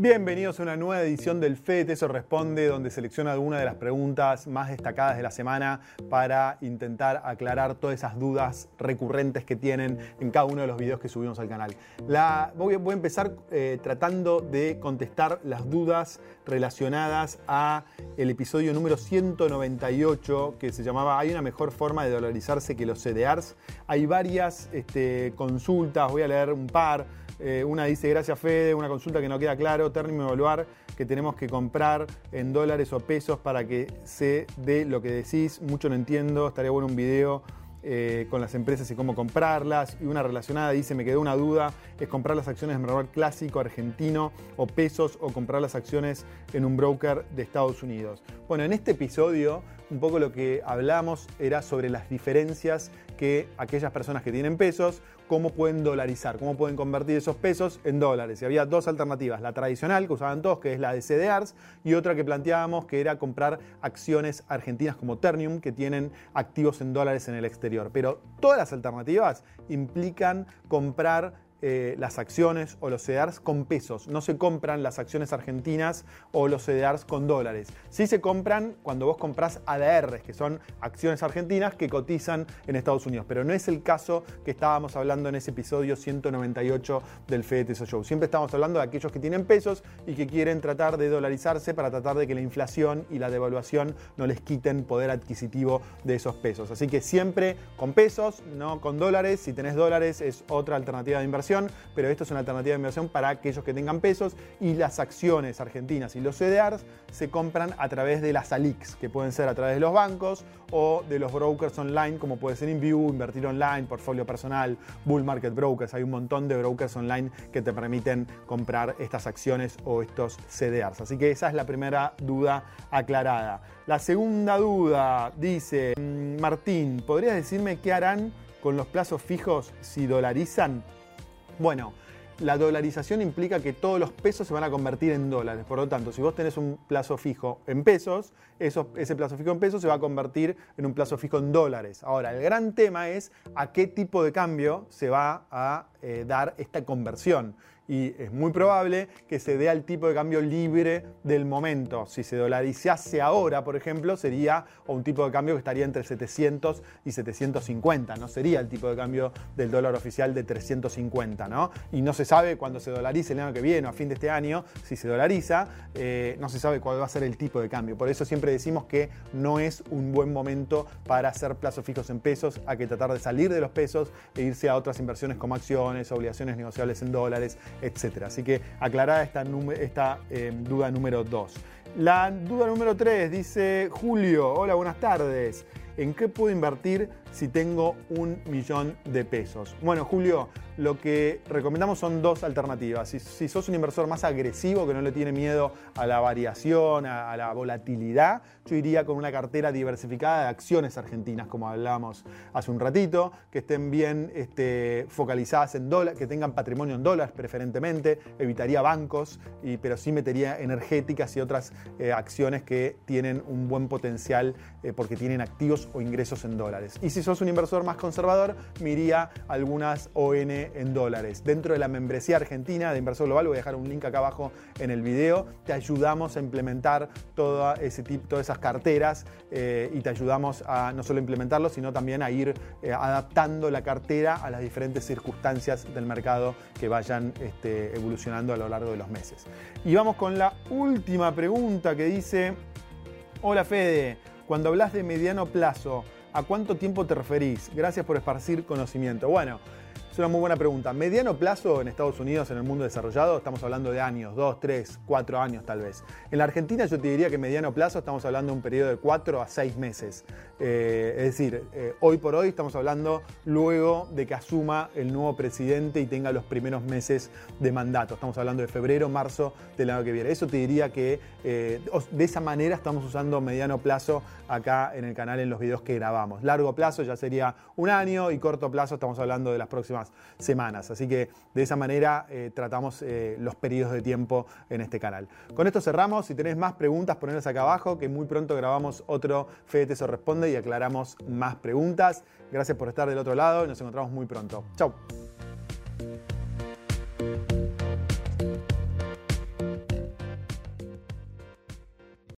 Bienvenidos a una nueva edición del FED Eso Responde, donde selecciona algunas de las preguntas más destacadas de la semana para intentar aclarar todas esas dudas recurrentes que tienen en cada uno de los videos que subimos al canal. voy, a empezar eh, tratando de contestar las dudas relacionadas a el episodio número 198 que se llamaba ¿Hay una mejor forma de dolarizarse que los CDRs? Hay varias este, consultas, voy a leer un par. Eh, una dice, gracias Fede, una consulta que no queda claro, término evaluar que tenemos que comprar en dólares o pesos para que se dé lo que decís. Mucho no entiendo, estaría bueno un video eh, con las empresas y cómo comprarlas. Y una relacionada dice, me quedó una duda, es comprar las acciones de mercado clásico argentino o pesos o comprar las acciones en un broker de Estados Unidos. Bueno, en este episodio un poco lo que hablamos era sobre las diferencias que aquellas personas que tienen pesos, cómo pueden dolarizar, cómo pueden convertir esos pesos en dólares. Y había dos alternativas, la tradicional que usaban todos, que es la de CDRs, y otra que planteábamos que era comprar acciones argentinas como Ternium, que tienen activos en dólares en el exterior. Pero todas las alternativas implican comprar eh, las acciones o los CDRs con pesos. No se compran las acciones argentinas o los CDRs con dólares. Sí se compran cuando vos compras ADRs, que son acciones argentinas que cotizan en Estados Unidos. Pero no es el caso que estábamos hablando en ese episodio 198 del FEDETESO Show. Siempre estamos hablando de aquellos que tienen pesos y que quieren tratar de dolarizarse para tratar de que la inflación y la devaluación no les quiten poder adquisitivo de esos pesos. Así que siempre con pesos, no con dólares. Si tenés dólares es otra alternativa de inversión pero esto es una alternativa de inversión para aquellos que tengan pesos y las acciones argentinas y los CDRs se compran a través de las ALICs, que pueden ser a través de los bancos o de los brokers online, como puede ser InView, Invertir Online, Portfolio Personal, Bull Market Brokers. Hay un montón de brokers online que te permiten comprar estas acciones o estos CDRs. Así que esa es la primera duda aclarada. La segunda duda dice, mm, Martín, ¿podrías decirme qué harán con los plazos fijos si dolarizan? Bueno, la dolarización implica que todos los pesos se van a convertir en dólares. Por lo tanto, si vos tenés un plazo fijo en pesos, ese plazo fijo en pesos se va a convertir en un plazo fijo en dólares. Ahora, el gran tema es a qué tipo de cambio se va a eh, dar esta conversión y es muy probable que se dé al tipo de cambio libre del momento. Si se dolarizase ahora, por ejemplo, sería un tipo de cambio que estaría entre 700 y 750, no sería el tipo de cambio del dólar oficial de 350, ¿no? Y no se sabe cuándo se dolarice el año que viene o a fin de este año, si se dolariza, eh, no se sabe cuál va a ser el tipo de cambio. Por eso siempre decimos que no es un buen momento para hacer plazos fijos en pesos, hay que tratar de salir de los pesos e irse a otras inversiones como acciones, obligaciones negociables en dólares, etc. Así que aclarada esta, esta eh, duda número 2. La duda número 3 dice Julio, hola, buenas tardes. ¿En qué puedo invertir si tengo un millón de pesos? Bueno, Julio, lo que recomendamos son dos alternativas. Si, sos un inversor más agresivo, que no le tiene miedo a la variación, a, la volatilidad, yo iría con una cartera diversificada de acciones argentinas, como hablábamos hace un ratito, que estén bien este, focalizadas en dólares, que tengan patrimonio en dólares preferentemente, evitaría bancos, y, pero sí metería energéticas y otras eh, acciones que tienen un buen potencial eh, porque tienen activos o ingresos en dólares. Y si sos un inversor más conservador, me iría algunas ON en dólares. Dentro de la membresía argentina de Inversor Global, voy a dejar un link acá abajo en el video, te ayudamos a implementar toda ese tipo, todas esas carteras eh, y te ayudamos a no solo implementarlo, sino también a ir eh, adaptando la cartera a las diferentes circunstancias del mercado que vayan este, evolucionando a lo largo de los meses. Y vamos con la última pregunta que dice, hola Fede, cuando hablas de mediano plazo, ¿a cuánto tiempo te referís? Gracias por esparcir conocimiento. Bueno, es una muy buena pregunta. Mediano plazo en Estados Unidos, en el mundo desarrollado, estamos hablando de años, dos, tres, cuatro años tal vez. En la Argentina yo te diría que mediano plazo estamos hablando de un periodo de cuatro a seis meses. Eh, es decir, eh, hoy por hoy estamos hablando luego de que asuma el nuevo presidente y tenga los primeros meses de mandato. Estamos hablando de febrero, marzo del año que viene. Eso te diría que eh, de esa manera estamos usando mediano plazo acá en el canal en los videos que grabamos. Largo plazo ya sería un año y corto plazo estamos hablando de las próximas semanas. Así que de esa manera eh, tratamos eh, los periodos de tiempo en este canal. Con esto cerramos. Si tenés más preguntas, ponedlas acá abajo, que muy pronto grabamos otro Fede Responde y aclaramos más preguntas. Gracias por estar del otro lado y nos encontramos muy pronto. Chau.